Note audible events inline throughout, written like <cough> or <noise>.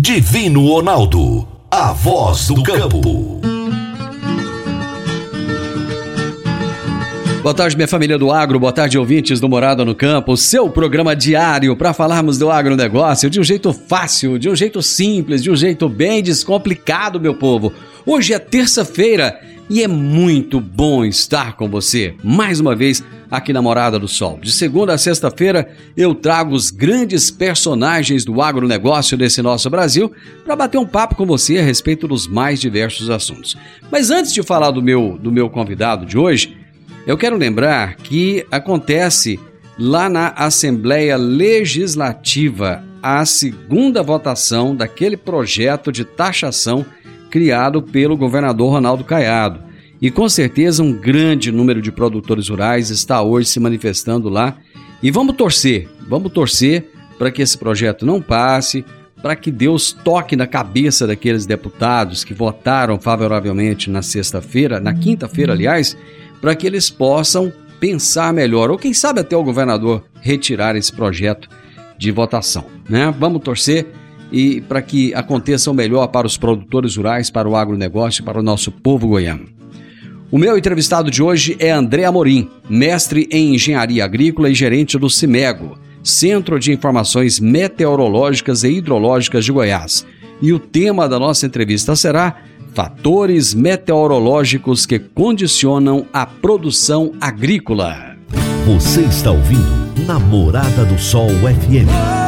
Divino Ronaldo. A voz do campo. Boa tarde, minha família do agro, boa tarde, ouvintes do Morada no Campo, seu programa diário para falarmos do agronegócio de um jeito fácil, de um jeito simples, de um jeito bem descomplicado, meu povo. Hoje é terça-feira e é muito bom estar com você mais uma vez aqui na Morada do Sol. De segunda a sexta-feira eu trago os grandes personagens do agronegócio desse nosso Brasil para bater um papo com você a respeito dos mais diversos assuntos. Mas antes de falar do meu, do meu convidado de hoje, eu quero lembrar que acontece lá na Assembleia Legislativa a segunda votação daquele projeto de taxação criado pelo governador Ronaldo Caiado. E com certeza um grande número de produtores rurais está hoje se manifestando lá. E vamos torcer, vamos torcer para que esse projeto não passe, para que Deus toque na cabeça daqueles deputados que votaram favoravelmente na sexta-feira, na quinta-feira, aliás, para que eles possam pensar melhor, ou quem sabe até o governador retirar esse projeto de votação. Né? Vamos torcer e para que aconteça o melhor para os produtores rurais, para o agronegócio, para o nosso povo goiano. O meu entrevistado de hoje é André Amorim, mestre em engenharia agrícola e gerente do CIMEGO, Centro de Informações Meteorológicas e Hidrológicas de Goiás. E o tema da nossa entrevista será Fatores meteorológicos que condicionam a produção agrícola. Você está ouvindo Namorada do Sol FM.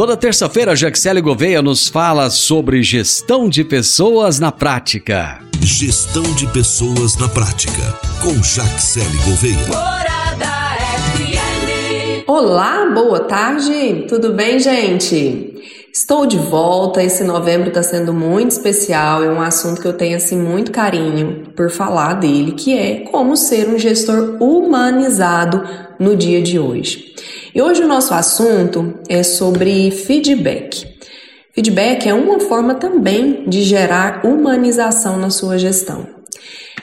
Toda terça-feira, Jaxele Gouveia nos fala sobre gestão de pessoas na prática. Gestão de pessoas na prática, com Jaxele Gouveia. Morada FM. Olá, boa tarde, tudo bem, gente? Estou de volta. Esse novembro está sendo muito especial. É um assunto que eu tenho assim muito carinho por falar dele, que é como ser um gestor humanizado no dia de hoje. E hoje o nosso assunto é sobre feedback. Feedback é uma forma também de gerar humanização na sua gestão.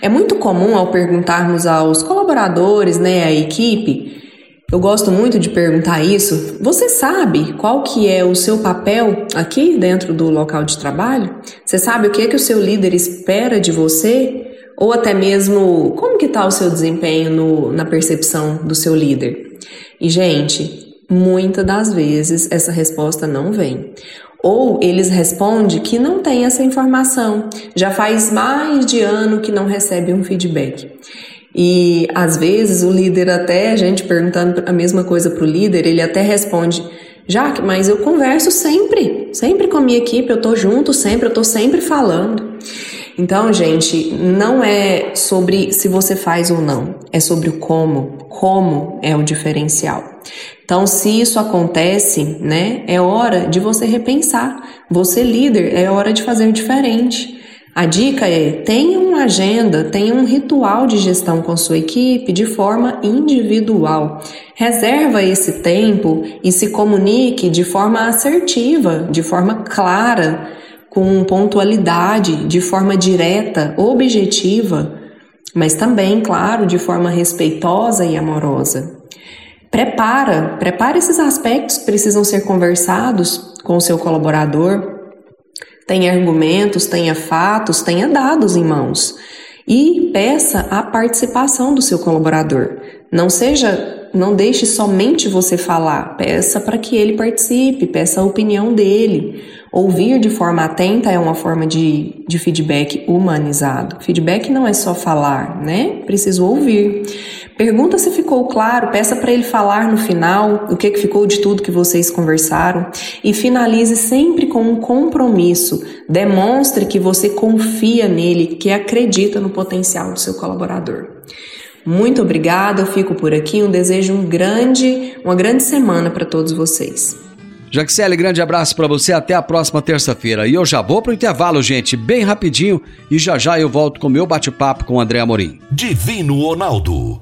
É muito comum ao perguntarmos aos colaboradores, né, à equipe, eu gosto muito de perguntar isso. Você sabe qual que é o seu papel aqui dentro do local de trabalho? Você sabe o que é que o seu líder espera de você? Ou até mesmo como que está o seu desempenho no, na percepção do seu líder? E, gente, muitas das vezes essa resposta não vem. Ou eles respondem que não tem essa informação, já faz mais de ano que não recebe um feedback. E às vezes o líder até, a gente perguntando a mesma coisa para o líder, ele até responde, Jaque, mas eu converso sempre, sempre com a minha equipe, eu tô junto sempre, eu tô sempre falando. Então, gente, não é sobre se você faz ou não, é sobre o como. Como é o diferencial. Então, se isso acontece, né, é hora de você repensar. Você líder, é hora de fazer diferente. A dica é: tenha uma agenda, tenha um ritual de gestão com sua equipe de forma individual. Reserva esse tempo e se comunique de forma assertiva, de forma clara, com pontualidade, de forma direta, objetiva, mas também, claro, de forma respeitosa e amorosa. Prepara, prepara esses aspectos que precisam ser conversados com o seu colaborador tenha argumentos, tenha fatos, tenha dados em mãos. E peça a participação do seu colaborador. Não seja, não deixe somente você falar, peça para que ele participe, peça a opinião dele. Ouvir de forma atenta é uma forma de, de feedback humanizado. Feedback não é só falar, né? Preciso ouvir. Pergunta se ficou claro, peça para ele falar no final o que, que ficou de tudo que vocês conversaram e finalize sempre com um compromisso. Demonstre que você confia nele, que acredita no potencial do seu colaborador. Muito obrigada, eu fico por aqui. Um desejo um grande, uma grande semana para todos vocês. Jaxele, grande abraço para você, até a próxima terça-feira. E eu já vou pro intervalo, gente, bem rapidinho, e já já eu volto com o meu bate-papo com o André Amorim. Divino Ronaldo,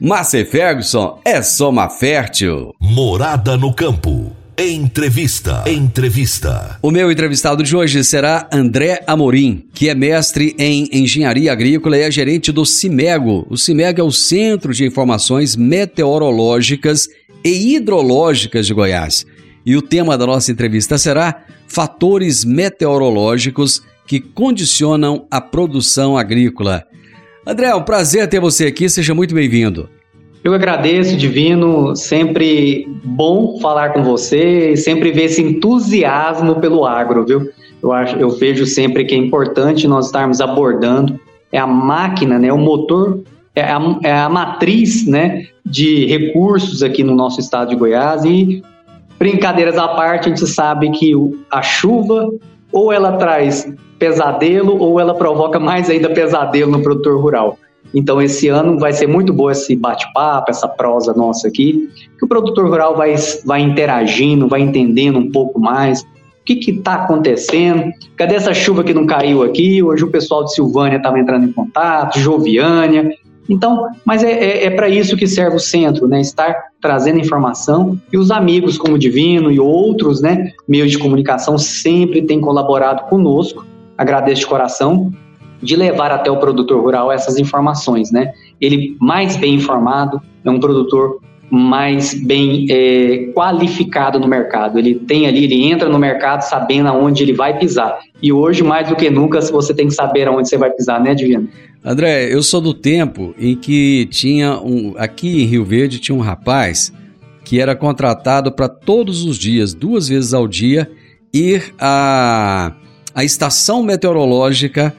Márcia Ferguson é Soma Fértil. Morada no campo. Entrevista. Entrevista. O meu entrevistado de hoje será André Amorim, que é mestre em engenharia agrícola e é gerente do CIMEGO. O CIMEGO é o Centro de Informações Meteorológicas e Hidrológicas de Goiás. E o tema da nossa entrevista será Fatores meteorológicos que condicionam a produção agrícola. André, é um prazer ter você aqui, seja muito bem-vindo. Eu agradeço, Divino, sempre bom falar com você, sempre ver esse entusiasmo pelo agro, viu? Eu, acho, eu vejo sempre que é importante nós estarmos abordando. É a máquina, né, o motor, é a, é a matriz né, de recursos aqui no nosso estado de Goiás. E Brincadeiras à parte, a gente sabe que a chuva ou ela traz pesadelo ou ela provoca mais ainda pesadelo no produtor rural. Então, esse ano vai ser muito bom esse bate-papo, essa prosa nossa aqui, que o produtor rural vai, vai interagindo, vai entendendo um pouco mais o que está acontecendo, cadê essa chuva que não caiu aqui? Hoje o pessoal de Silvânia estava entrando em contato, Joviânia, então, mas é, é, é para isso que serve o centro, né? Estar trazendo informação e os amigos como o Divino e outros, né, meios de comunicação sempre têm colaborado conosco. Agradeço de coração de levar até o produtor rural essas informações, né? Ele mais bem informado é um produtor mais bem é, qualificado no mercado. Ele tem ali, ele entra no mercado sabendo aonde ele vai pisar. E hoje, mais do que nunca, você tem que saber aonde você vai pisar, né, Divino? André, eu sou do tempo em que tinha um. Aqui em Rio Verde tinha um rapaz que era contratado para todos os dias, duas vezes ao dia, ir à, à estação meteorológica,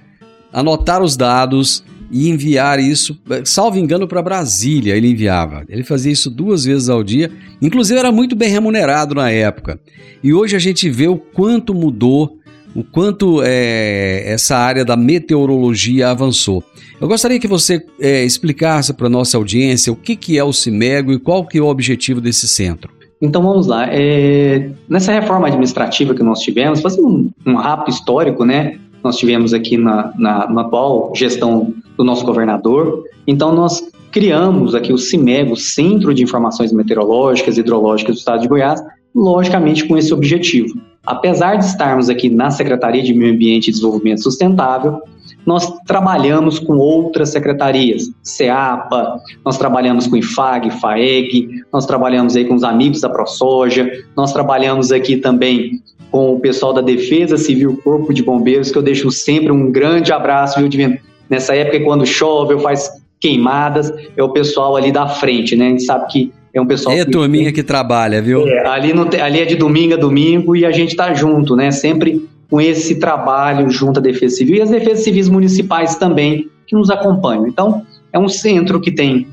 anotar os dados e enviar isso, salvo engano, para Brasília. Ele enviava. Ele fazia isso duas vezes ao dia. Inclusive, era muito bem remunerado na época. E hoje a gente vê o quanto mudou o quanto é, essa área da meteorologia avançou. Eu gostaria que você é, explicasse para a nossa audiência o que, que é o CIMEGO e qual que é o objetivo desse centro. Então vamos lá. É, nessa reforma administrativa que nós tivemos, fazendo um, um rápido histórico, né? Nós tivemos aqui na, na, na, atual gestão do nosso governador. Então nós criamos aqui o CIMEGO, Centro de Informações Meteorológicas e Hidrológicas do Estado de Goiás, logicamente com esse objetivo. Apesar de estarmos aqui na Secretaria de Meio Ambiente e Desenvolvimento Sustentável, nós trabalhamos com outras secretarias, CEAPA, nós trabalhamos com IFAG, FAEG, nós trabalhamos aí com os amigos da ProSoja, nós trabalhamos aqui também com o pessoal da Defesa Civil, Corpo de Bombeiros, que eu deixo sempre um grande abraço, viu, Divino? Nessa época, quando chove ou faz queimadas, é o pessoal ali da frente, né? A gente sabe que é um pessoal. É que- turminha que trabalha, viu? é, ali, não tem- ali é de domingo a domingo e a gente tá junto, né? Sempre com esse trabalho junto à Defesa Civil e as defesas civis municipais também que nos acompanham. Então, é um centro que tem.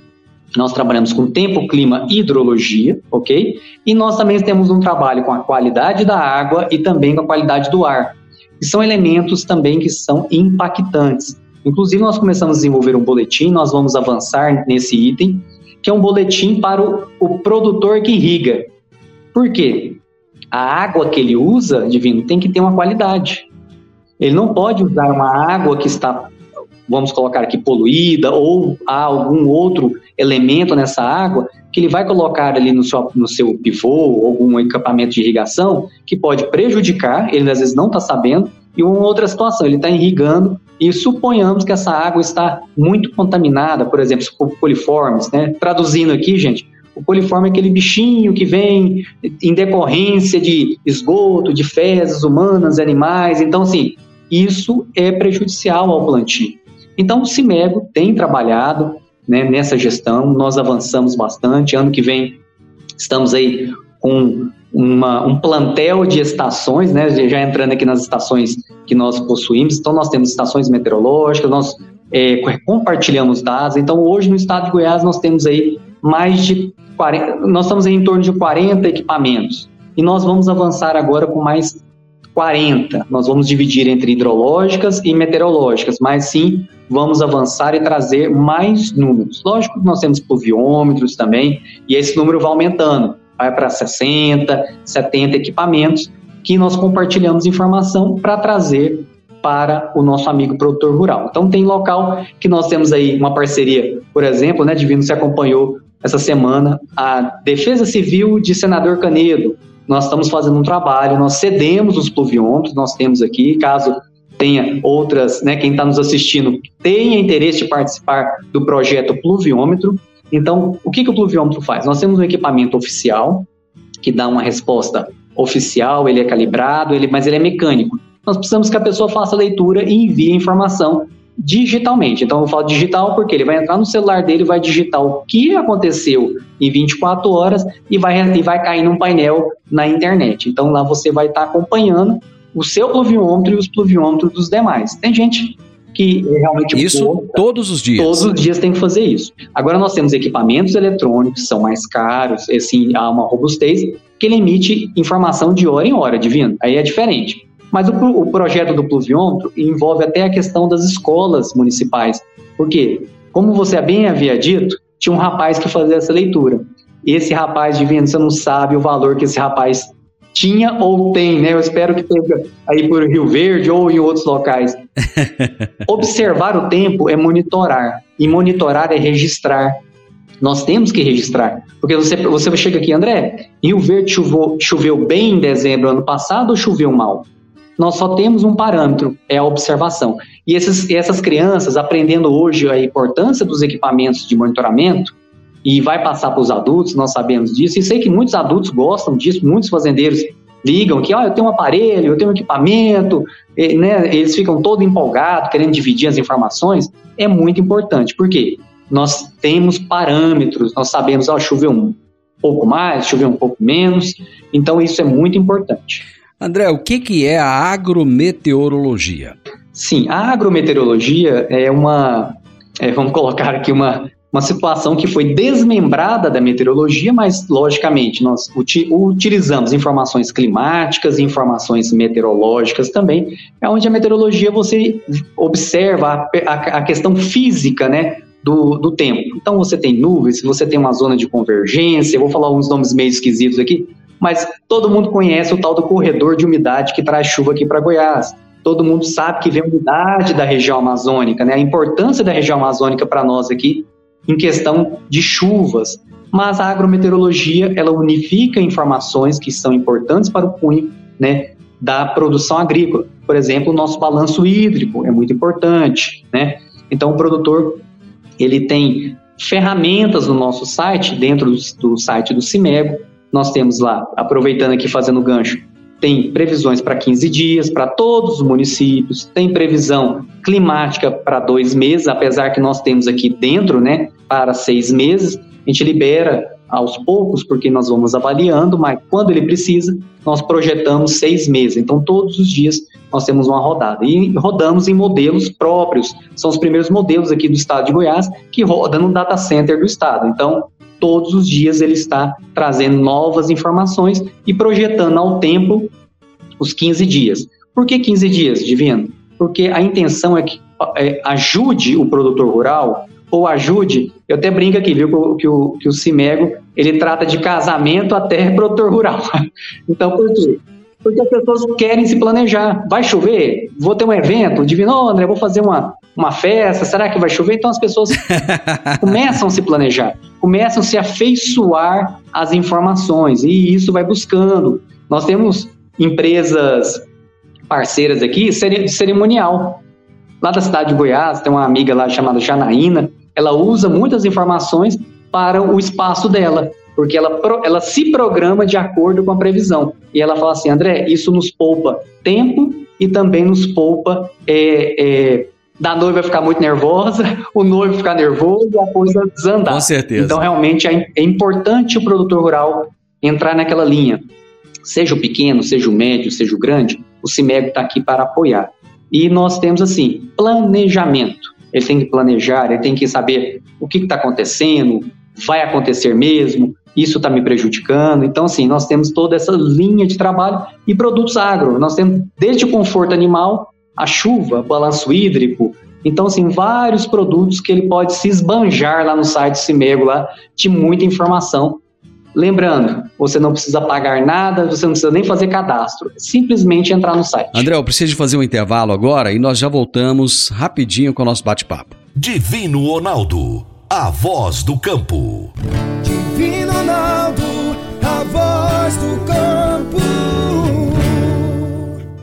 Nós trabalhamos com tempo, clima e hidrologia, ok? E nós também temos um trabalho com a qualidade da água e também com a qualidade do ar, são elementos também que são impactantes. Inclusive, nós começamos a desenvolver um boletim, nós vamos avançar nesse item, que é um boletim para o, o produtor que irriga. Por quê? A água que ele usa, divino, tem que ter uma qualidade. Ele não pode usar uma água que está, vamos colocar aqui, poluída, ou há algum outro elemento nessa água que ele vai colocar ali no seu, no seu pivô, algum equipamento de irrigação, que pode prejudicar, ele às vezes não está sabendo, e uma outra situação, ele está irrigando e suponhamos que essa água está muito contaminada, por exemplo, por coliformes, né? Traduzindo aqui, gente, o coliforme é aquele bichinho que vem em decorrência de esgoto, de fezes humanas, animais. Então, assim, isso é prejudicial ao plantio. Então, o Cimego tem trabalhado né, nessa gestão, nós avançamos bastante. Ano que vem estamos aí com uma, um plantel de estações, né, já entrando aqui nas estações que nós possuímos. Então, nós temos estações meteorológicas, nós é, compartilhamos dados. Então, hoje no estado de Goiás, nós temos aí mais de 40, nós estamos em torno de 40 equipamentos. E nós vamos avançar agora com mais 40. Nós vamos dividir entre hidrológicas e meteorológicas, mas sim vamos avançar e trazer mais números. Lógico que nós temos pluviômetros também, e esse número vai aumentando, vai para 60, 70 equipamentos que nós compartilhamos informação para trazer para o nosso amigo produtor rural. Então tem local que nós temos aí uma parceria, por exemplo, né, Divino se acompanhou essa semana a Defesa Civil de Senador Canedo. Nós estamos fazendo um trabalho, nós cedemos os pluviômetros, nós temos aqui, caso tenha outras, né, quem está nos assistindo tenha interesse de participar do projeto Pluviômetro. Então, o que, que o pluviômetro faz? Nós temos um equipamento oficial que dá uma resposta oficial, ele é calibrado, ele, mas ele é mecânico. Nós precisamos que a pessoa faça a leitura e envie a informação digitalmente. Então, eu falo digital porque ele vai entrar no celular dele, vai digitar o que aconteceu em 24 horas e vai, e vai cair num painel na internet. Então, lá você vai estar acompanhando o seu pluviômetro e os pluviômetros dos demais. Tem gente que realmente Isso todos os dias. Todos os dias tem que fazer isso. Agora nós temos equipamentos eletrônicos, que são mais caros, assim, há uma robustez, que ele emite informação de hora em hora, divino. Aí é diferente. Mas o, o projeto do pluviômetro envolve até a questão das escolas municipais. Por quê? Como você bem havia dito, tinha um rapaz que fazia essa leitura. Esse rapaz, divino, você não sabe o valor que esse rapaz tinha ou tem, né? Eu espero que tenha aí por Rio Verde ou em outros locais. <laughs> Observar o tempo é monitorar, e monitorar é registrar. Nós temos que registrar, porque você, você chega aqui, André, Rio Verde choveu bem em dezembro ano passado ou choveu mal? Nós só temos um parâmetro, é a observação. E essas crianças, aprendendo hoje a importância dos equipamentos de monitoramento, e vai passar para os adultos, nós sabemos disso, e sei que muitos adultos gostam disso, muitos fazendeiros ligam que, ó, eu tenho um aparelho, eu tenho um equipamento, e, né, eles ficam todo empolgados, querendo dividir as informações, é muito importante, por quê? Nós temos parâmetros, nós sabemos, ó, choveu um pouco mais, choveu um pouco menos, então isso é muito importante. André, o que, que é a agrometeorologia? Sim, a agrometeorologia é uma, é, vamos colocar aqui uma, uma situação que foi desmembrada da meteorologia, mas logicamente nós uti utilizamos informações climáticas informações meteorológicas também, é onde a meteorologia você observa a, a, a questão física, né, do, do, tempo. Então você tem nuvens, você tem uma zona de convergência, eu vou falar uns nomes meio esquisitos aqui, mas todo mundo conhece o tal do corredor de umidade que traz chuva aqui para Goiás. Todo mundo sabe que vem umidade da região amazônica, né? A importância da região amazônica para nós aqui em questão de chuvas. Mas a agrometeorologia, ela unifica informações que são importantes para o cunho, né? da produção agrícola. Por exemplo, o nosso balanço hídrico é muito importante, né? Então, o produtor ele tem ferramentas no nosso site, dentro do, do site do Cimego. Nós temos lá, aproveitando aqui fazendo gancho, tem previsões para 15 dias para todos os municípios, tem previsão climática para dois meses, apesar que nós temos aqui dentro, né, para seis meses. A gente libera aos poucos, porque nós vamos avaliando, mas quando ele precisa, nós projetamos seis meses. Então, todos os dias nós temos uma rodada. E rodamos em modelos próprios. São os primeiros modelos aqui do estado de Goiás que rodam no data center do estado. Então, todos os dias ele está trazendo novas informações e projetando ao tempo os 15 dias. Por que 15 dias, Divino? Porque a intenção é que é, ajude o produtor rural ou ajude, eu até brinco aqui, viu, que o, que o Cimego, ele trata de casamento até <laughs> produtor rural. Então, por quê? Porque as pessoas querem se planejar. Vai chover? Vou ter um evento? Divino, oh, André, vou fazer uma, uma festa, será que vai chover? Então as pessoas <laughs> começam a se planejar, começam a se afeiçoar às informações e isso vai buscando. Nós temos empresas parceiras aqui, cerimonial. Lá da cidade de Goiás, tem uma amiga lá chamada Janaína, ela usa muitas informações para o espaço dela, porque ela, ela se programa de acordo com a previsão. E ela fala assim, André, isso nos poupa tempo e também nos poupa é, é, da noiva ficar muito nervosa, o noivo ficar nervoso e a coisa desandar. Com certeza. Então, realmente, é, é importante o produtor rural entrar naquela linha. Seja o pequeno, seja o médio, seja o grande, o CIMEG está aqui para apoiar. E nós temos, assim, planejamento. Ele tem que planejar, ele tem que saber o que está acontecendo, vai acontecer mesmo, isso está me prejudicando. Então, assim, nós temos toda essa linha de trabalho e produtos agro. Nós temos desde o conforto animal, a chuva, balanço hídrico. Então, assim, vários produtos que ele pode se esbanjar lá no site Cimego, lá, de muita informação. Lembrando, você não precisa pagar nada, você não precisa nem fazer cadastro, é simplesmente entrar no site. André, eu preciso fazer um intervalo agora e nós já voltamos rapidinho com o nosso bate-papo. Divino Ronaldo, a voz do campo. Divino Ronaldo,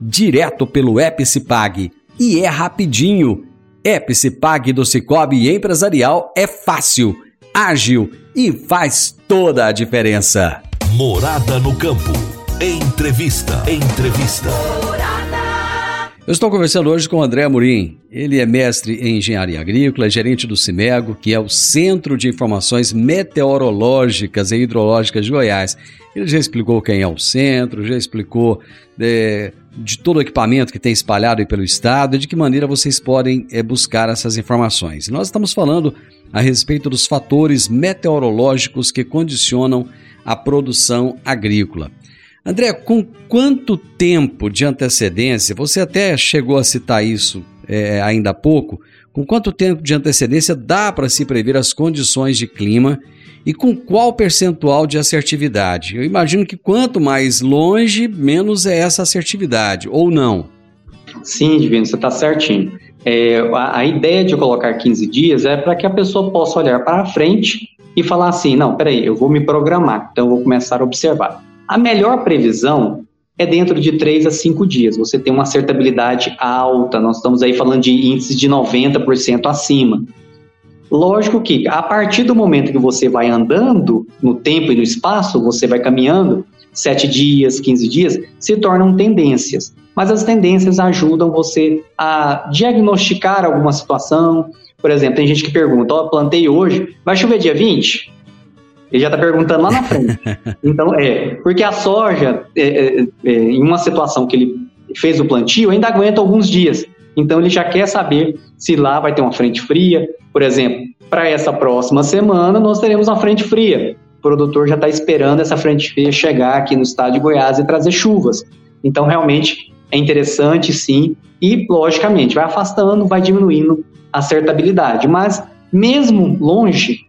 direto pelo Epicipag. E é rapidinho. Epicipag do Cicobi Empresarial é fácil, ágil e faz toda a diferença. Morada no campo. Entrevista. Entrevista. Eu estou conversando hoje com o André Amorim. Ele é mestre em engenharia agrícola, é gerente do CIMEGO, que é o Centro de Informações Meteorológicas e Hidrológicas de Goiás. Ele já explicou quem é o centro, já explicou de, de todo o equipamento que tem espalhado pelo estado e de que maneira vocês podem é, buscar essas informações. Nós estamos falando a respeito dos fatores meteorológicos que condicionam a produção agrícola. André, com quanto tempo de antecedência, você até chegou a citar isso é, ainda há pouco, com quanto tempo de antecedência dá para se prever as condições de clima e com qual percentual de assertividade? Eu imagino que quanto mais longe, menos é essa assertividade, ou não? Sim, Divino, você está certinho. É, a, a, ideia de colocar 15 dias é para que a pessoa possa olhar para frente e falar assim: não, peraí, eu vou me programar, então eu vou começar a observar. A melhor previsão é dentro de 3 a 5 dias. Você tem uma acertabilidade alta, nós estamos aí falando de índices de 90% acima. Lógico que a partir do momento que você vai andando no tempo e no espaço, você vai caminhando, 7 dias, 15 dias, se tornam tendências. Mas as tendências ajudam você a diagnosticar alguma situação. Por exemplo, tem gente que pergunta: Ó, oh, plantei hoje, vai chover dia 20? Ele já está perguntando lá na frente. <laughs> então, é, porque a soja, é, é, é, em uma situação que ele fez o plantio, ainda aguenta alguns dias. Então, ele já quer saber se lá vai ter uma frente fria. Por exemplo, para essa próxima semana, nós teremos uma frente fria. O produtor já está esperando essa frente fria chegar aqui no estado de Goiás e trazer chuvas. Então, realmente, é interessante sim, e logicamente vai afastando, vai diminuindo a acertabilidade. Mas mesmo longe,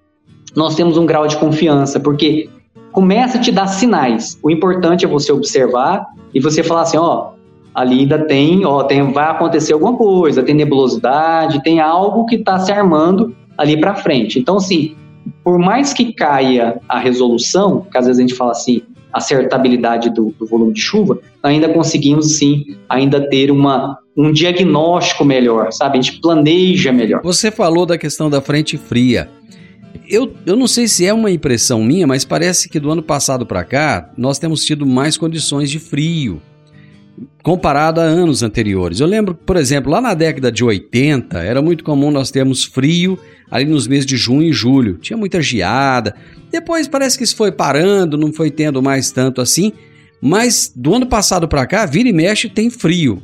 nós temos um grau de confiança, porque começa a te dar sinais. O importante é você observar e você falar assim, ó, ali ainda tem, ó, tem, vai acontecer alguma coisa, tem nebulosidade, tem algo que está se armando ali para frente. Então, assim, por mais que caia a resolução, que às vezes a gente fala assim, acertabilidade do, do volume de chuva, ainda conseguimos sim, ainda ter uma, um diagnóstico melhor, sabe? A gente planeja melhor. Você falou da questão da frente fria. Eu, eu não sei se é uma impressão minha, mas parece que do ano passado para cá nós temos tido mais condições de frio comparado a anos anteriores. Eu lembro, por exemplo, lá na década de 80, era muito comum nós termos frio ali nos meses de junho e julho. Tinha muita geada. Depois parece que isso foi parando, não foi tendo mais tanto assim. Mas do ano passado para cá, vira e mexe, tem frio.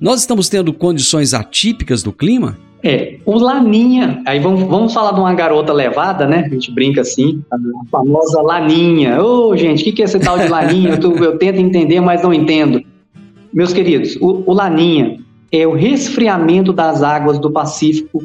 Nós estamos tendo condições atípicas do clima? É, o Laninha, aí vamos, vamos falar de uma garota levada, né? A gente brinca assim, a famosa Laninha. Ô, oh, gente, o que, que é esse tal de Laninha? Eu, eu, tento entender, mas não entendo. Meus queridos, o, o Laninha é o resfriamento das águas do Pacífico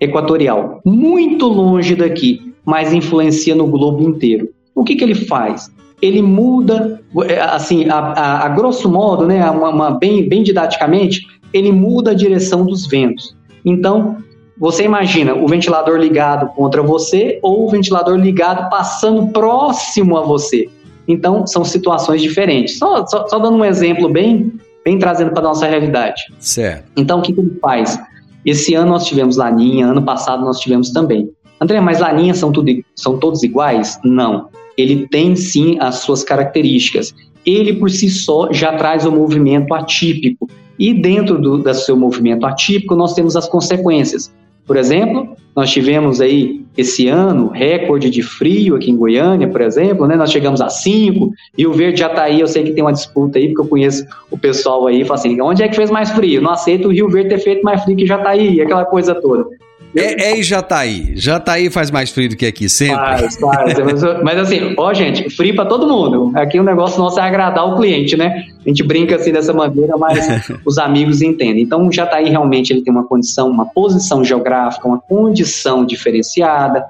Equatorial, muito longe daqui, mas influencia no globo inteiro. O que, que ele faz? Ele muda, é, assim, a, a, a grosso modo, né, uma, uma, bem, bem didaticamente, ele muda a direção dos ventos. Então, você imagina o ventilador ligado contra você ou o ventilador ligado passando próximo a você. Então, são situações diferentes. Só, só, só dando um exemplo bem, bem trazendo para a nossa realidade. Certo. Então, o que, que ele faz? Esse ano nós tivemos laninha, ano passado nós tivemos também. André, mas laninha são, tudo, são todos iguais? Não. Ele tem sim as suas características. Ele por si só já traz o um movimento atípico. E dentro do, do seu movimento atípico, nós temos as consequências. Por exemplo, nós tivemos aí esse ano recorde de frio aqui em Goiânia, por exemplo, né? Nós chegamos a 5, e o Verde já está aí, eu sei que tem uma disputa aí, porque eu conheço o pessoal aí, fala assim, onde é que fez mais frio? Não aceito o Rio Verde ter feito mais frio que já está aí, aquela coisa toda. É, é, e Jataí. Jataí faz mais frio do que aqui, sempre. Faz, faz. mas, mas, assim, ó, gente, frio para todo mundo. Aqui o negócio nosso é agradar o cliente, né? A gente brinca assim dessa maneira, mas <laughs> os amigos entendem. Então, o Jataí realmente ele tem uma condição, uma posição geográfica, uma condição diferenciada.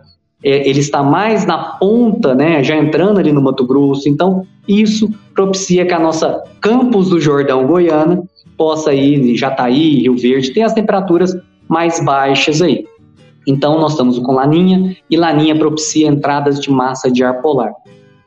É, ele está mais na ponta, né? Já entrando ali no Mato Grosso. Então, isso propicia que a nossa Campos do Jordão Goiana possa ir, Jataí, Rio Verde, ter as temperaturas mais baixas aí. Então, nós estamos com laninha e laninha propicia entradas de massa de ar polar.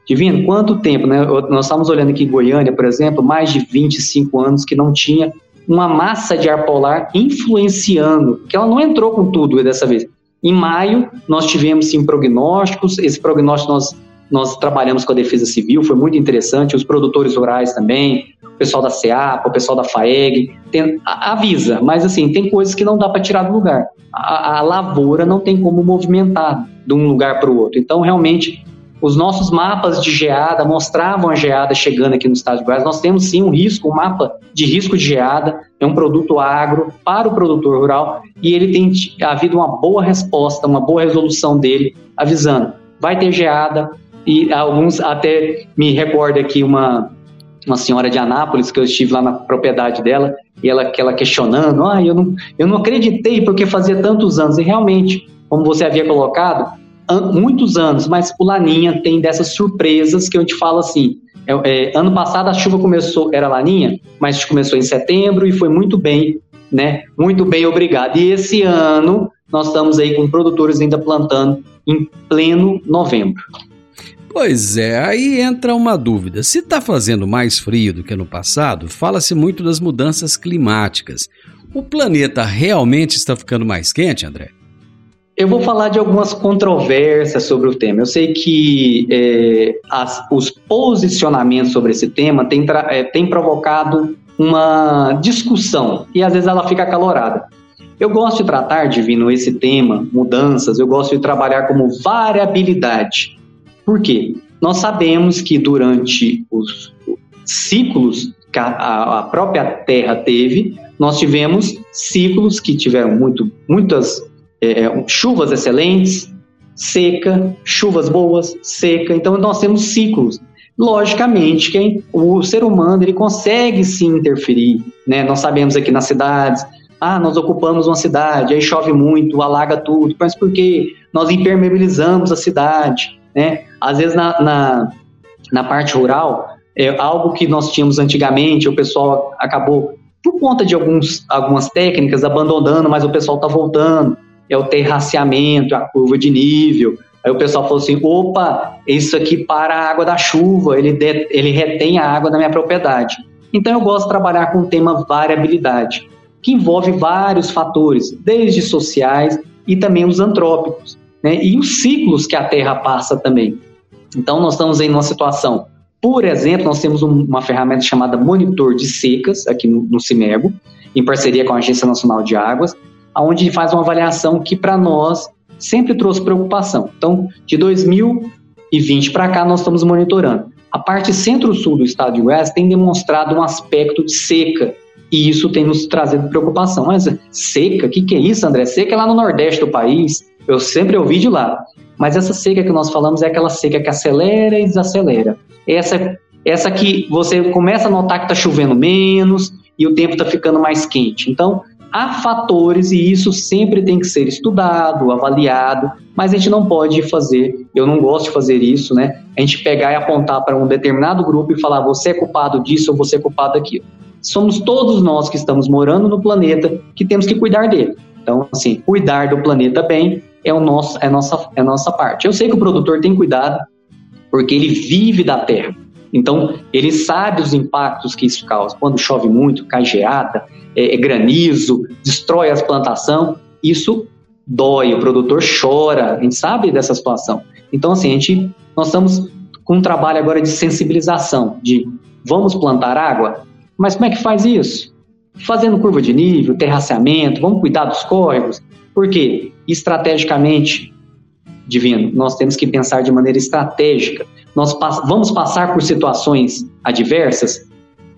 Divino, quanto tempo, né? Nós estamos olhando aqui em Goiânia, por exemplo, mais de 25 anos que não tinha uma massa de ar polar influenciando, que ela não entrou com tudo dessa vez. Em maio, nós tivemos sim prognósticos, esse prognóstico nós, nós trabalhamos com a Defesa Civil, foi muito interessante, os produtores rurais também, o pessoal da SEAPA, o pessoal da FAEG, tem, avisa, mas assim, tem coisas que não dá para tirar do lugar. A, a, lavoura não tem como movimentar de um lugar para o outro. Então, realmente, os nossos mapas de geada mostravam a geada chegando aqui no estado de Goiás. Nós temos sim um risco, um mapa de risco de geada, é um produto agro para o produtor rural e ele tem havido uma boa resposta, uma boa resolução dele, avisando, vai ter geada, e alguns até me recorda aqui uma uma senhora de Anápolis, que eu estive lá na propriedade dela, e ela, ela questionando, ah, eu não, eu não acreditei porque fazia tantos anos. E realmente, como você havia colocado, an, muitos anos, mas o Laninha tem dessas surpresas que eu te falo assim, é, é, ano passado a chuva começou, era Laninha, mas começou em setembro e foi muito bem, né? Muito bem, obrigado. E esse ano nós estamos aí com produtores ainda plantando em pleno novembro. Pois é, aí entra uma dúvida. Se está fazendo mais frio do que no passado, fala-se muito das mudanças climáticas. O planeta realmente está ficando mais quente, André? Eu vou falar de algumas controvérsias sobre o tema. Eu sei que é, as, os posicionamentos sobre esse tema têm, é, provocado uma discussão e às vezes ela fica acalorada. Eu gosto de tratar, Divino, esse tema, mudanças, eu gosto de trabalhar como variabilidade. Por quê? Nós sabemos que durante os ciclos que a, a própria Terra teve, nós tivemos ciclos que tiveram muito, muitas é, chuvas excelentes, seca, chuvas boas, seca. Então nós temos ciclos. logicamente que o ser humano ele consegue sim interferir, né? Nós sabemos aqui nas cidades, ah, nós ocupamos uma cidade, aí chove muito, alaga tudo, mas por quê? Nós impermeabilizamos a cidade, né? Às vezes na, na, na parte rural, é algo que nós tínhamos antigamente, o pessoal acabou, por conta de alguns, algumas técnicas, abandonando, mas o pessoal está voltando, é o terraceamento, a curva de nível, Aí o pessoal falou assim: opa, isso aqui para a água da chuva, ele, de, ele retém a água da minha propriedade. Então eu gosto de trabalhar com o tema variabilidade, que envolve vários fatores, desde sociais e também os antrópicos, né? e os ciclos que a Terra passa também. Então nós estamos em uma situação, por exemplo, nós temos um, uma ferramenta chamada Monitor de Secas, aqui no, CIMERGO, em parceria com a Agência Nacional de Águas, onde faz uma avaliação que para nós sempre trouxe preocupação. Então, de 2020 para cá, nós estamos monitorando. A parte centro-sul do estado de Goiás tem demonstrado um aspecto de seca, e isso tem nos trazido preocupação. Mas seca? O que, que é isso, André? Seca é lá no nordeste do país, eu sempre ouvi de lá. Mas essa seca que nós falamos é aquela seca que acelera e desacelera. Essa, essa que você começa a notar que está chovendo menos e o tempo está ficando mais quente. Então, há fatores e isso sempre tem que ser estudado, avaliado, mas a gente não pode fazer, eu não gosto de fazer isso, né? A gente pegar e apontar para um determinado grupo e falar você é culpado disso ou você é culpado daquilo. Somos todos nós que estamos morando no planeta que temos que cuidar dele. Então, assim, cuidar do planeta bem é, o nosso, é, nossa, é a nossa parte. Eu sei que o produtor tem cuidado, porque ele vive da terra. Então, ele sabe os impactos que isso causa. Quando chove muito, cai geada, é, é granizo, destrói as plantações, isso dói, o produtor chora, a gente sabe dessa situação. Então, assim, a gente, nós estamos com um trabalho agora de sensibilização, de vamos plantar água, mas como é que faz isso? Fazendo curva de nível, terraceamento, vamos cuidar dos córregos, porque estrategicamente, divino, nós temos que pensar de maneira estratégica. Nós pass vamos passar por situações adversas,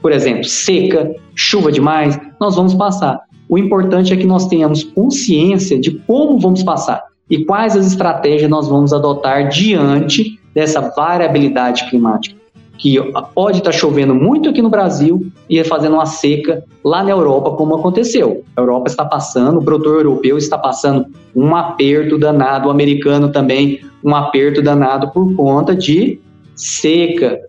por exemplo, seca, chuva demais, nós vamos passar. O importante é que nós tenhamos consciência de como vamos passar e quais as estratégias nós vamos adotar diante dessa variabilidade climática. Que pode estar chovendo muito aqui no Brasil e fazendo uma seca lá na Europa, como aconteceu. A Europa está passando, o produtor europeu está passando um aperto danado, o americano também um aperto danado por conta de seca,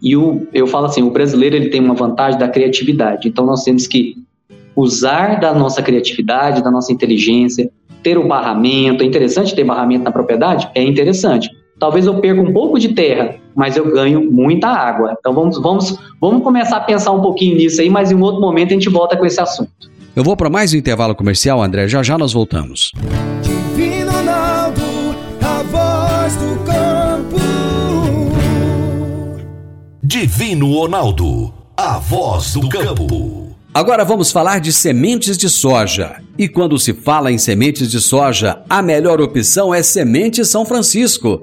e o, eu falo assim, o brasileiro ele tem uma vantagem da criatividade. Então nós temos que usar da nossa criatividade, da nossa inteligência, ter o barramento. É interessante ter barramento na propriedade? É interessante. Talvez eu perca um pouco de terra, mas eu ganho muita água. Então vamos, vamos, vamos começar a pensar um pouquinho nisso aí, mas em um outro momento a gente volta com esse assunto. Eu vou para mais um intervalo comercial, André. Já já nós voltamos. Divino Ronaldo, a voz do campo. Divino Ronaldo, a voz do campo. Agora vamos falar de sementes de soja. E quando se fala em sementes de soja, a melhor opção é Semente São Francisco.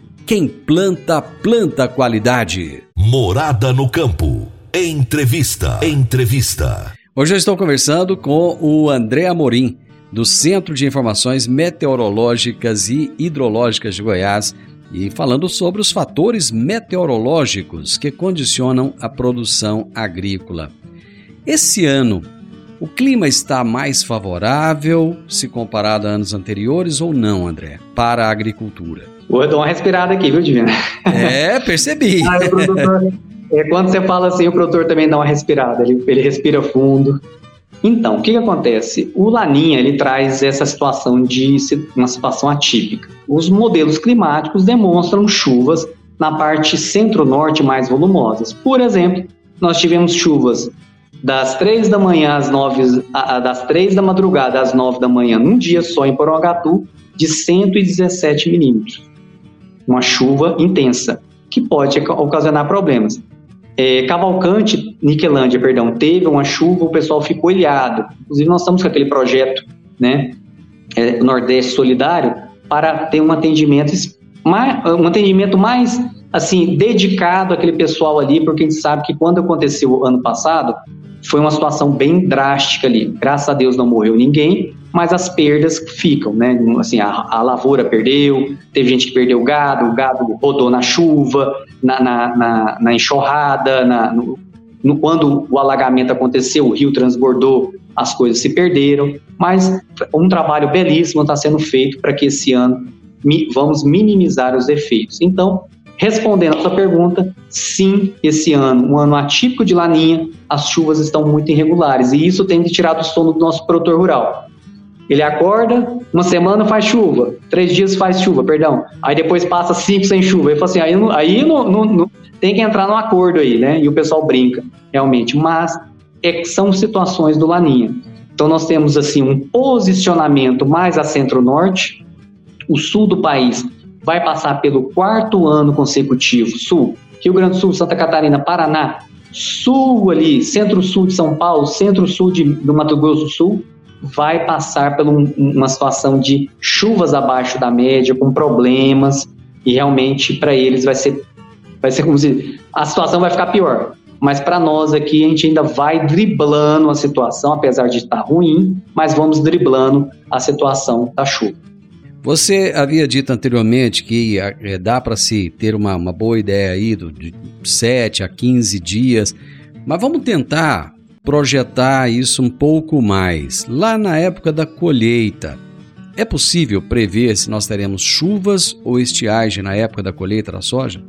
quem planta, planta qualidade. Morada no campo. Entrevista. Entrevista. Hoje eu estou conversando com o André Amorim, do Centro de Informações Meteorológicas e Hidrológicas de Goiás, e falando sobre os fatores meteorológicos que condicionam a produção agrícola. Esse ano, o clima está mais favorável se comparado a anos anteriores ou não, André, para a agricultura? Vou dar uma respirada aqui, viu, Divina? É, percebi. <laughs> ah, produtor, é, quando você fala assim, o produtor também dá uma respirada, ele, ele respira fundo, então, o que, que, acontece? O Laninha ele traz essa situação de uma situação atípica. Os modelos climáticos demonstram chuvas na parte centro-norte mais volumosas. Por exemplo, nós tivemos chuvas das 3 da manhã às 9, das 3 da madrugada às 9 da manhã, num dia só em Porongatu, de 117 milímetros. Uma chuva intensa, que pode ocasionar problemas. É, Cavalcante, Niquelândia, perdão, teve uma chuva, o pessoal ficou ilhado. Inclusive, nós estamos com aquele projeto, né, é, Nordeste Solidário, para ter um atendimento um atendimento mais assim dedicado àquele pessoal ali, porque a gente sabe que quando aconteceu ano passado, foi uma situação bem drástica ali. Graças a Deus não morreu ninguém, mas as perdas ficam, né? Assim, a, a lavoura perdeu, teve gente que perdeu o gado, o gado rodou na chuva, na, na, na, na enxurrada, na, no, no, quando o alagamento aconteceu, o rio transbordou, as coisas se perderam, mas um trabalho belíssimo está sendo feito para que esse ano mi, vamos minimizar os efeitos. Então, Respondendo a sua pergunta, sim, esse ano, um ano atípico de laninha, as chuvas estão muito irregulares e isso tem tirado o sono do nosso produtor rural. Ele acorda, uma semana faz chuva, três dias faz chuva, perdão. Aí depois passa cinco sem chuva. Ele fala assim, aí, aí não, tem que entrar no acordo aí, né? E o pessoal brinca, realmente. Mas é, são situações do Laninha. Então nós temos assim um posicionamento mais a centro-norte, o sul do país vai passar pelo quarto ano consecutivo, sul, Rio Grande do Sul, Santa Catarina, Paraná, sul ali, centro-sul de São Paulo, centro-sul do Mato Grosso do Sul, vai passar por um, uma situação de chuvas abaixo da média, com problemas, e realmente para eles vai ser, vai ser como se a situação vai ficar pior. Mas para nós aqui, a gente ainda vai driblando a situação, apesar de estar ruim, mas vamos driblando a situação da chuva. Você havia dito anteriormente que é, dá para se ter uma, uma, boa ideia aí do, de 7 a 15 dias, mas vamos tentar projetar isso um pouco mais. Lá na época da colheita, é possível prever se nós teremos chuvas ou estiagem na época da colheita da soja?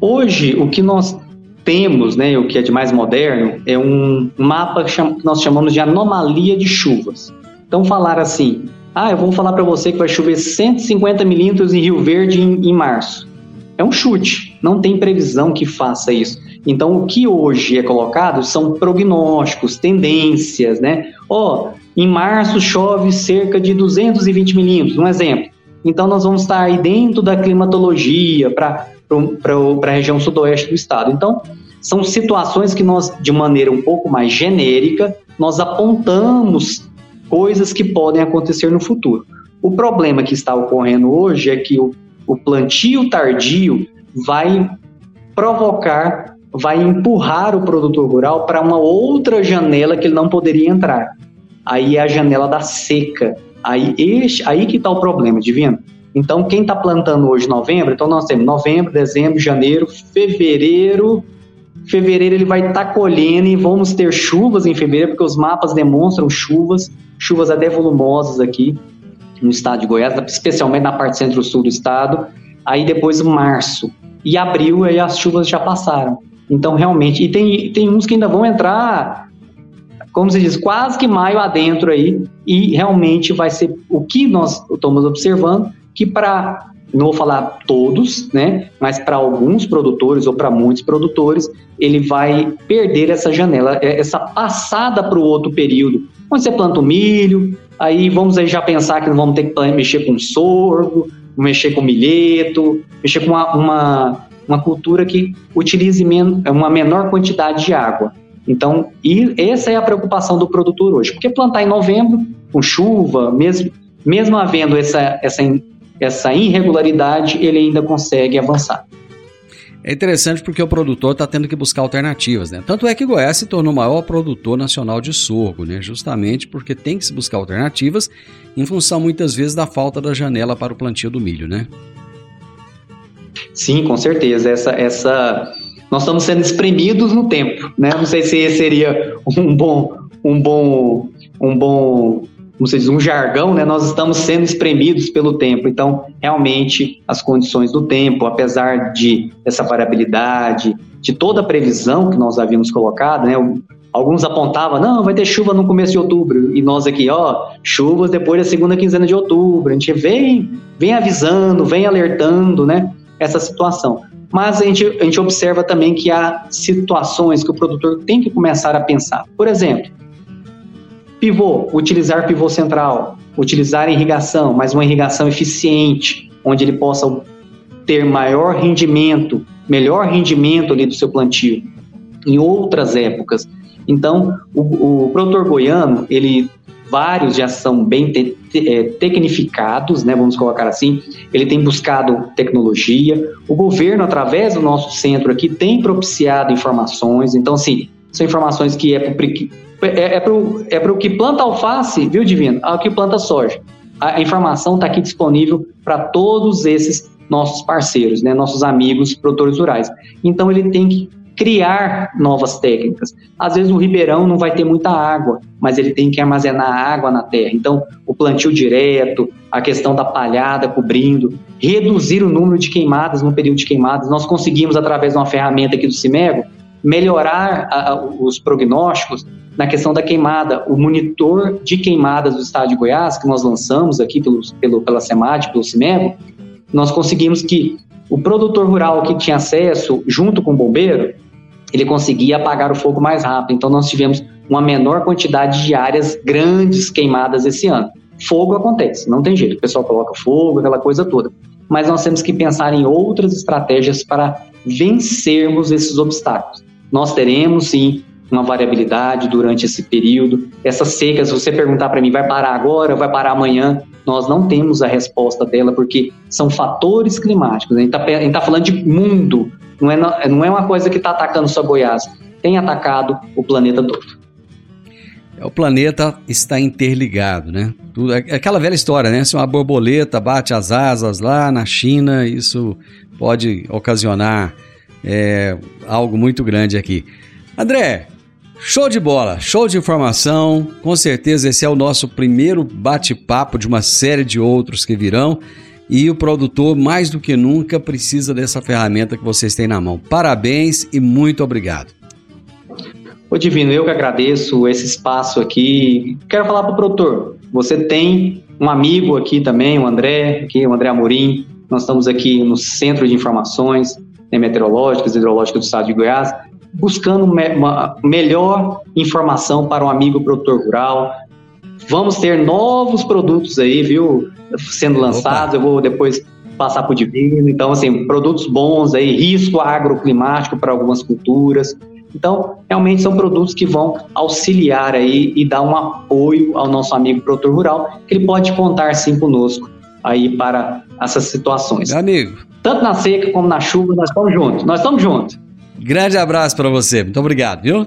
Hoje, o que nós temos, né, o que é de mais moderno, é um mapa que nós chamamos de anomalia de chuvas. Então, falar assim, ah, eu vou falar para você que vai chover 150 milímetros em Rio Verde em, em março. É um chute, não tem previsão que faça isso. Então, o que hoje é colocado são prognósticos, tendências, né? Ó, oh, em março chove cerca de 220 milímetros, um exemplo. Então, nós vamos estar aí dentro da climatologia para a região sudoeste do estado. Então, são situações que nós, de maneira um pouco mais genérica, nós apontamos coisas que podem acontecer no futuro. O problema que está ocorrendo hoje é que o, o plantio tardio vai provocar, vai empurrar o produtor rural para uma outra janela que ele não poderia entrar. Aí é a janela da seca. Aí, este, aí que está o problema, divino. Então, quem está plantando hoje novembro, então nós temos novembro, dezembro, janeiro, fevereiro. Fevereiro ele vai estar tá colhendo e vamos ter chuvas em fevereiro, porque os mapas demonstram chuvas chuvas até volumosas aqui no estado de Goiás, especialmente na parte centro-sul do estado. Aí depois março e abril aí as chuvas já passaram. Então realmente e tem tem uns que ainda vão entrar como se diz, quase que maio adentro aí, e realmente vai ser o que nós estamos observando, que para, não vou falar todos, né, mas para alguns produtores ou para muitos produtores, ele vai perder essa janela, é, essa passada para o outro período, quando você planta o milho, aí vamos aí já pensar que vamos ter que mexer com sorgo, mexer com milheto, mexer com uma, uma, uma cultura que utilize uma menor quantidade de água. Então, e essa é a preocupação do produtor hoje, porque plantar em novembro, com chuva, mesmo, mesmo havendo essa, essa, essa irregularidade, ele ainda consegue avançar. É interessante porque o produtor está tendo que buscar alternativas, né? Tanto é que Goiás se tornou o maior produtor nacional de sorgo, né? Justamente porque tem que se buscar alternativas em função muitas vezes da falta da janela para o plantio do milho, né? Sim, com certeza. Essa, essa, nós estamos sendo espremidos no tempo, né? Não sei se seria um bom, um bom, um bom como se diz, um jargão, né, nós estamos sendo espremidos pelo tempo. Então, realmente, as condições do tempo, apesar de essa variabilidade, de toda a previsão que nós havíamos colocado, né, alguns apontavam, não, vai ter chuva no começo de outubro, e nós aqui, ó, chuvas depois da segunda quinzena de outubro. A gente vem, vem avisando, vem alertando, né, essa situação. Mas a gente, a gente observa também que há situações que o produtor tem que começar a pensar. Por exemplo, Pivô, utilizar pivô central, utilizar irrigação, mas uma irrigação eficiente, onde ele possa ter maior rendimento, melhor rendimento ali do seu plantio. em outras épocas. Então, o, o produtor goiano, ele vários já são bem te, te, é, tecnificados, né, vamos colocar assim. Ele tem buscado tecnologia. O governo, através do nosso centro aqui, tem propiciado informações. Então, assim, são informações que é é, é é pro que planta alface, viu, Divino? Ao que planta soja. A informação está aqui disponível para todos esses nossos parceiros, né, nossos amigos produtores rurais. Então, ele tem que criar novas técnicas. Às vezes o ribeirão não vai ter muita água, mas ele tem que armazenar água na terra. Então, o plantio direto, a questão da palhada cobrindo, reduzir o número de queimadas no período de queimadas. Nós conseguimos, através de uma ferramenta aqui do CIMEGO, melhorar a, a, os prognósticos na questão da queimada. O monitor de queimadas do estado de Goiás, que nós lançamos aqui pelo, pelo, pela SEMAD, pelo CIMEGO, nós conseguimos que o produtor rural que tinha acesso, junto com o bombeiro, ele conseguia apagar o fogo mais rápido. Então, nós tivemos uma menor quantidade de áreas grandes queimadas esse ano. Fogo acontece, não tem jeito. O pessoal coloca fogo, aquela coisa toda. Mas nós temos que pensar em outras estratégias para vencermos esses obstáculos. Nós teremos, sim, uma variabilidade durante esse período. Essas secas, se você perguntar para mim, vai parar agora, vai parar amanhã? Nós não temos a resposta dela, porque são fatores climáticos. A gente está tá falando de mundo, não é, não é uma coisa que está atacando só Goiás, tem atacado o planeta todo. É, o planeta está interligado, né? Tudo, é, é aquela velha história, né? Se uma borboleta bate as asas lá na China, isso pode ocasionar é, algo muito grande aqui. André, show de bola, show de informação. Com certeza esse é o nosso primeiro bate-papo de uma série de outros que virão e o produtor, mais do que nunca, precisa dessa ferramenta que vocês têm na mão. Parabéns e muito obrigado. Ô Divino, eu que agradeço esse espaço aqui. Quero falar para o produtor, você tem um amigo aqui também, o André, aqui, o André Amorim. Nós estamos aqui no Centro de Informações né, Meteorológicas e Hidrológicas do Estado de Goiás, buscando uma melhor informação para um amigo produtor rural. Vamos ter novos produtos aí, viu? sendo lançados, eu vou depois passar para o divino. Então, assim, produtos bons aí, risco agroclimático para algumas culturas. Então, realmente são produtos que vão auxiliar aí e dar um apoio ao nosso amigo produtor rural, que ele pode contar sim conosco aí para essas situações. Meu amigo. Tanto na seca como na chuva, nós estamos juntos. Nós estamos juntos. Grande abraço para você. Muito obrigado, viu?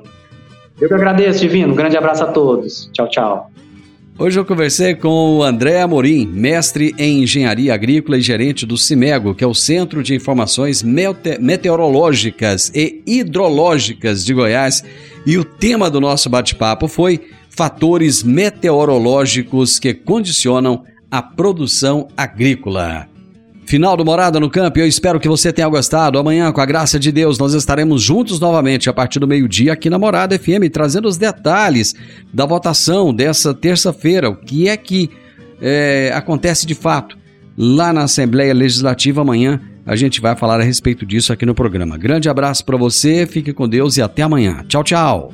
Eu que agradeço, Divino. Um grande abraço a todos. Tchau, tchau. Hoje eu conversei com o André Amorim, mestre em engenharia agrícola e gerente do CIMEGO, que é o Centro de Informações Meteorológicas e Hidrológicas de Goiás. E o tema do nosso bate-papo foi fatores meteorológicos que condicionam a produção agrícola. Final do Morada no Campo, eu espero que você tenha gostado. Amanhã, com a graça de Deus, nós estaremos juntos novamente a partir do meio-dia aqui na Morada FM, trazendo os detalhes da votação dessa terça-feira. O que é que é, acontece de fato lá na Assembleia Legislativa amanhã? A gente vai falar a respeito disso aqui no programa. Grande abraço para você, fique com Deus e até amanhã. Tchau, tchau.